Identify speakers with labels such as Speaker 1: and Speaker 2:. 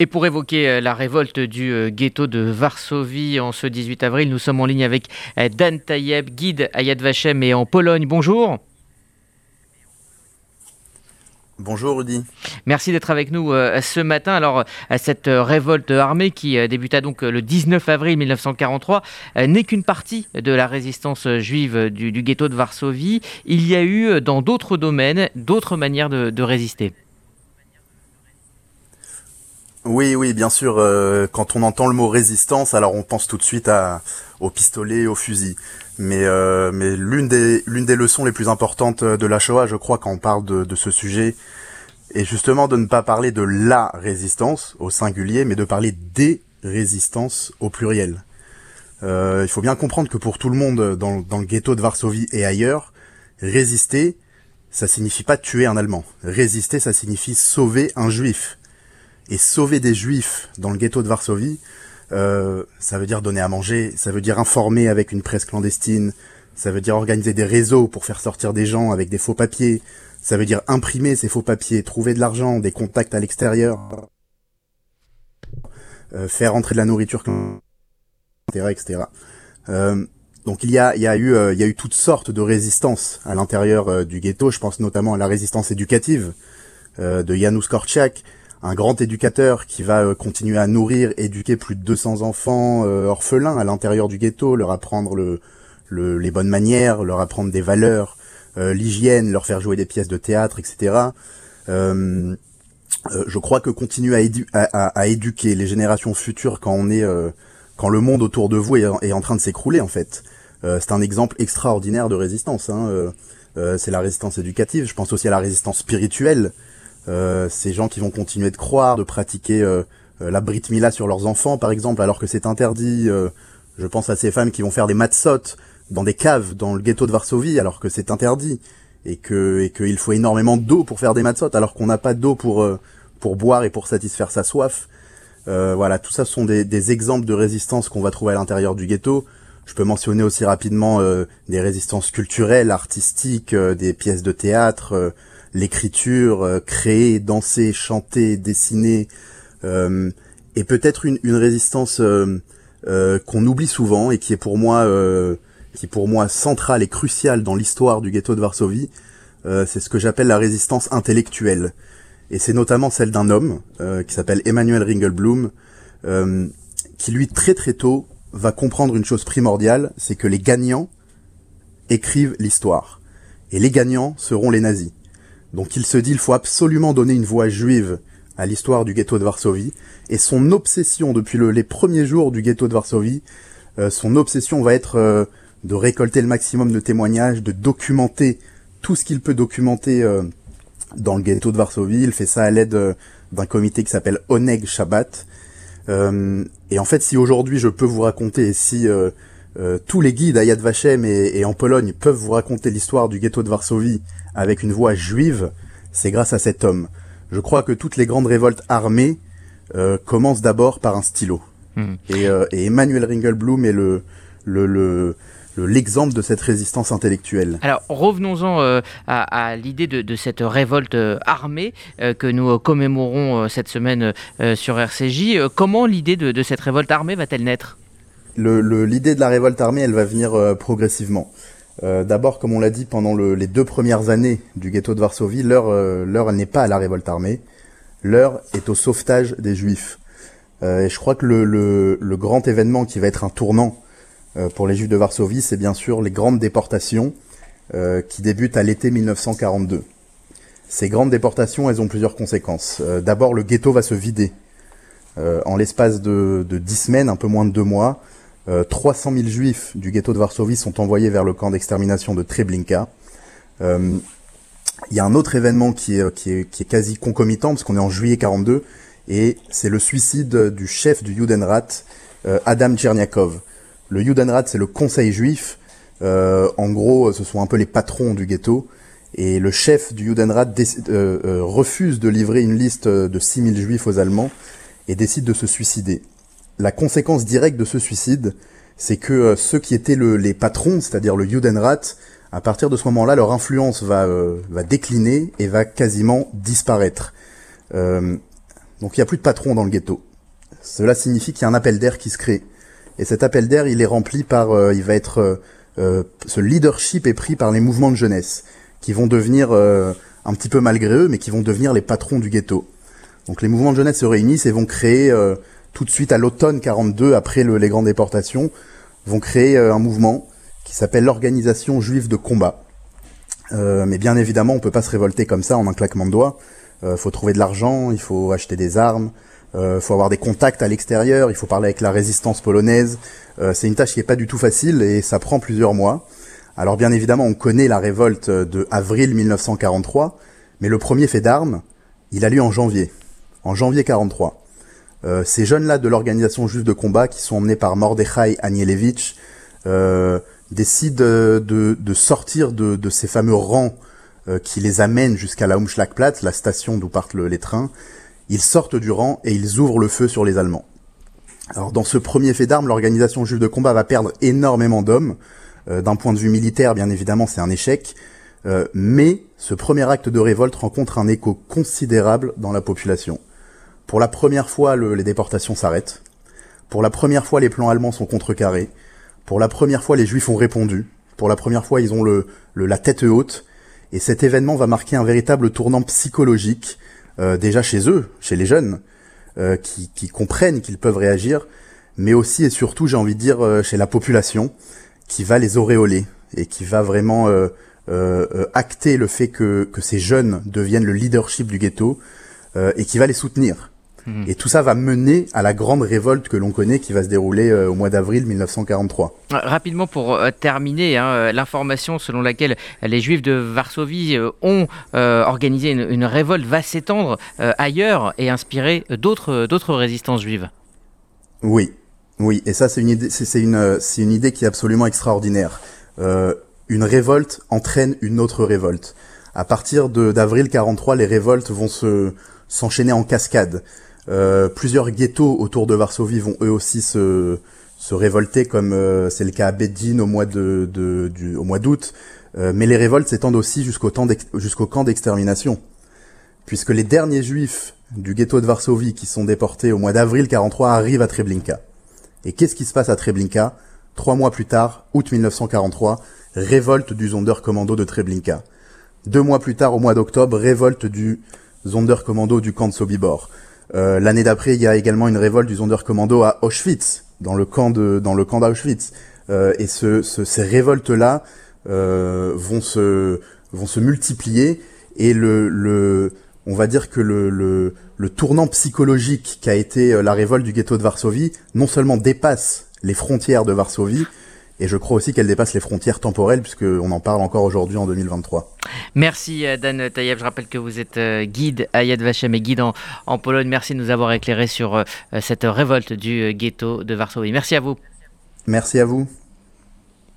Speaker 1: Et pour évoquer euh, la révolte du euh, ghetto de Varsovie en ce 18 avril, nous sommes en ligne avec euh, Dan Tayeb, guide à Yad Vashem et en Pologne. Bonjour.
Speaker 2: Bonjour Rudy.
Speaker 1: Merci d'être avec nous ce matin. Alors, cette révolte armée qui débuta donc le 19 avril 1943 n'est qu'une partie de la résistance juive du, ghetto de Varsovie. Il y a eu dans d'autres domaines d'autres manières de résister.
Speaker 2: Oui, oui, bien sûr. Euh, quand on entend le mot résistance, alors on pense tout de suite à, au pistolet, au fusil. Mais, euh, l'une des, l'une des leçons les plus importantes de la Shoah, je crois, quand on parle de, ce sujet, est justement de ne pas parler de la résistance au singulier, mais de parler des résistances au pluriel. Euh, il faut bien comprendre que pour tout le monde dans, dans le ghetto de Varsovie et ailleurs, résister, ça signifie pas tuer un Allemand. Résister, ça signifie sauver un Juif et sauver des juifs dans le ghetto de Varsovie, euh, ça veut dire donner à manger, ça veut dire informer avec une presse clandestine, ça veut dire organiser des réseaux pour faire sortir des gens avec des faux papiers, ça veut dire imprimer ces faux papiers, trouver de l'argent, des contacts à l'extérieur, euh, faire entrer de la nourriture, etc., etc. Euh, donc il y a, il y a eu, euh, il y a eu toutes sortes de résistances à l'intérieur euh, du ghetto. Je pense notamment à la résistance éducative de Janusz Korczak, un grand éducateur qui va euh, continuer à nourrir, éduquer plus de 200 enfants euh, orphelins à l'intérieur du ghetto, leur apprendre le, les bonnes manières, leur apprendre des valeurs, euh, l'hygiène, leur faire jouer des pièces de théâtre, etc. je crois que continuer à, à, éduquer les générations futures quand on est, quand le monde autour de vous est, en train de s'écrouler en fait, c'est un exemple extraordinaire de résistance. Hein, c'est la résistance éducative. Je pense aussi à la résistance spirituelle. Euh, ces gens qui vont continuer de croire, de pratiquer euh, euh, la Brit Mila sur leurs enfants, par exemple, alors que c'est interdit. je pense à ces femmes qui vont faire des matzot dans des caves dans le ghetto de Varsovie, alors que c'est interdit et que et qu'il faut énormément d'eau pour faire des matzot, alors qu'on n'a pas d'eau pour pour boire et pour satisfaire sa soif. voilà, tout ça sont des, des exemples de résistance qu'on va trouver à l'intérieur du ghetto. Je peux mentionner aussi rapidement des résistances culturelles, artistiques, des pièces de théâtre, l'écriture, euh, créer, danser, chanter, dessiner, euh, et peut-être une, résistance euh, qu'on oublie souvent et qui est pour moi qui pour moi centrale et cruciale dans l'histoire du ghetto de Varsovie, c'est ce que j'appelle la résistance intellectuelle. Et c'est notamment celle d'un homme qui s'appelle Emmanuel Ringelblum, qui lui très très tôt va comprendre une chose primordiale, c'est que les gagnants écrivent l'histoire. Et les gagnants seront les nazis. Donc il se dit il faut absolument donner une voix juive à l'histoire du ghetto de Varsovie. Et son obsession depuis les premiers jours du ghetto de Varsovie, euh, son obsession va être euh, de récolter le maximum de témoignages, de documenter tout ce qu'il peut documenter euh, dans le ghetto de Varsovie. Il fait ça à l'aide d'un comité qui s'appelle Oneg Shabbat. et en fait, si aujourd'hui je peux vous raconter, et si euh, tous les guides à Yad Vashem et, en Pologne peuvent vous raconter l'histoire du ghetto de Varsovie avec une voix juive, c'est grâce à cet homme. Je crois que toutes les grandes révoltes armées euh, commencent d'abord par un stylo. Hmm. Euh, et, Emmanuel Ringelblum est le le, l'exemple de cette résistance intellectuelle.
Speaker 1: Alors revenons-en à, l'idée de, cette révolte armée que nous commémorons cette semaine sur RCJ. comment l'idée de cette révolte armée va-t-elle naître?
Speaker 2: L'idée de la révolte armée, elle va venir euh, progressivement. Euh, d'abord, comme on l'a dit, pendant les deux premières années du ghetto de Varsovie, l'heure, euh, n'est pas à la révolte armée. L'heure est au sauvetage des Juifs. et je crois que le, grand événement qui va être un tournant pour les Juifs de Varsovie, c'est bien sûr les grandes déportations qui débutent à l'été 1942. Ces grandes déportations, elles ont plusieurs conséquences. D'abord, le ghetto va se vider. en l'espace de, de 10 semaines, un peu moins de deux mois, 300 euh, 000 juifs du ghetto de Varsovie sont envoyés vers le camp d'extermination de Treblinka. Euh, il y a un autre événement qui est, quasi concomitant, parce qu'on est en juillet 42, et c'est le suicide du chef du Judenrat, euh, Adam Tcherniakov. Le Judenrat, c'est le conseil juif. en gros, ce sont un peu les patrons du ghetto. Et le chef du Judenrat refuse de livrer une liste de 6000 juifs aux Allemands et décide de se suicider la conséquence directe de ce suicide, c'est que euh, ceux qui étaient les patrons, c'est-à-dire le Judenrat, à partir de ce moment-là, leur influence va, euh, décliner et va quasiment disparaître. Euh, Donc il n'y a plus de patron dans le ghetto. Cela signifie qu'il y a un appel d'air qui se crée. Et cet appel d'air, il est rempli par, il va être, ce leadership est pris par les mouvements de jeunesse, qui vont devenir, un petit peu malgré eux, mais qui vont devenir les patrons du ghetto. Donc les mouvements de jeunesse se réunissent et vont créer, tout de suite à l'automne 42, après les grandes déportations, vont créer un mouvement qui s'appelle l'Organisation juive de combat. mais bien évidemment, on peut pas se révolter comme ça en un claquement de doigts. Il faut trouver de l'argent, il faut acheter des armes, il euh, faut avoir des contacts à l'extérieur, il faut parler avec la résistance polonaise. Euh, c'est une tâche qui est pas du tout facile et ça prend plusieurs mois. Alors bien évidemment, on connaît la révolte de avril 1943, mais le premier fait d'armes, il a lieu en janvier, en janvier 43. Euh, ces jeunes-là de l'organisation juive de combat, qui sont emmenés par Mordechai Anielewicz, euh, décident de, de, sortir de, de, ces fameux rangs qui les amènent jusqu'à la Umschlagplatz, la station d'où partent les trains, ils sortent du rang et ils ouvrent le feu sur les Allemands. Alors dans ce premier fait d'armes, l'organisation juive de combat va perdre énormément d'hommes. Euh, d'un point de vue militaire, bien évidemment, c'est un échec. Euh, mais ce premier acte de révolte rencontre un écho considérable dans la population. Pour la première fois, les déportations s'arrêtent. Pour la première fois, les plans allemands sont contrecarrés. Pour la première fois, les juifs ont répondu. Pour la première fois, ils ont le, la tête haute. Et cet événement va marquer un véritable tournant psychologique euh, déjà chez eux, chez les jeunes, euh, qui, qui, comprennent qu'ils peuvent réagir, mais aussi et surtout, j'ai envie de dire, euh, chez la population, qui va les auréoler et qui va vraiment acter le fait que, que ces jeunes deviennent le leadership du ghetto et qui va les soutenir. Et tout ça va mener à la grande révolte que l'on connaît qui va se dérouler euh, au mois d'avril 1943.
Speaker 1: Euh, rapidement pour euh, terminer, hein, l'information selon laquelle les Juifs de Varsovie ont organisé une, révolte va s'étendre ailleurs et inspirer d'autres d'autres résistances juives.
Speaker 2: Oui, oui, et ça c'est une idée, c'est une, c'est une idée qui est absolument extraordinaire. une révolte entraîne une autre révolte. À partir d'avril 43, les révoltes vont se s'enchaîner en cascade. Euh, plusieurs ghettos autour de Varsovie vont eux aussi se, se révolter, comme euh, c'est le cas à Bedin au mois de, de du, au mois d'août. Euh, mais les révoltes s'étendent aussi jusqu'au jusqu'au camp d'extermination, puisque les derniers juifs du ghetto de Varsovie qui sont déportés au mois d'avril 43 arrivent à Treblinka. Et qu'est-ce qui se passe à Treblinka? Trois mois plus tard, août 1943, révolte du Sonderkommando de Treblinka. Deux mois plus tard, au mois d'octobre, révolte du Sonderkommando du camp de Sobibor. Euh, l'année d'après, il y a également une révolte du Sonderkommando à Auschwitz, dans le camp de dans le camp d'Auschwitz. Euh, et ce, ces révoltes-là euh, vont se vont se multiplier et le, le on va dire que le, le, le tournant psychologique qu'a été la révolte du ghetto de Varsovie non seulement dépasse les frontières de Varsovie, et je crois aussi qu'elle dépasse les frontières temporelles, puisqu'on en parle encore aujourd'hui en 2023.
Speaker 1: Merci euh, Dan Taïeb. Je rappelle que vous êtes euh, guide à Yad Vashem et guide en, Pologne. Merci de nous avoir éclairé sur euh, cette révolte du ghetto de Varsovie. Merci à vous.
Speaker 2: Merci à vous.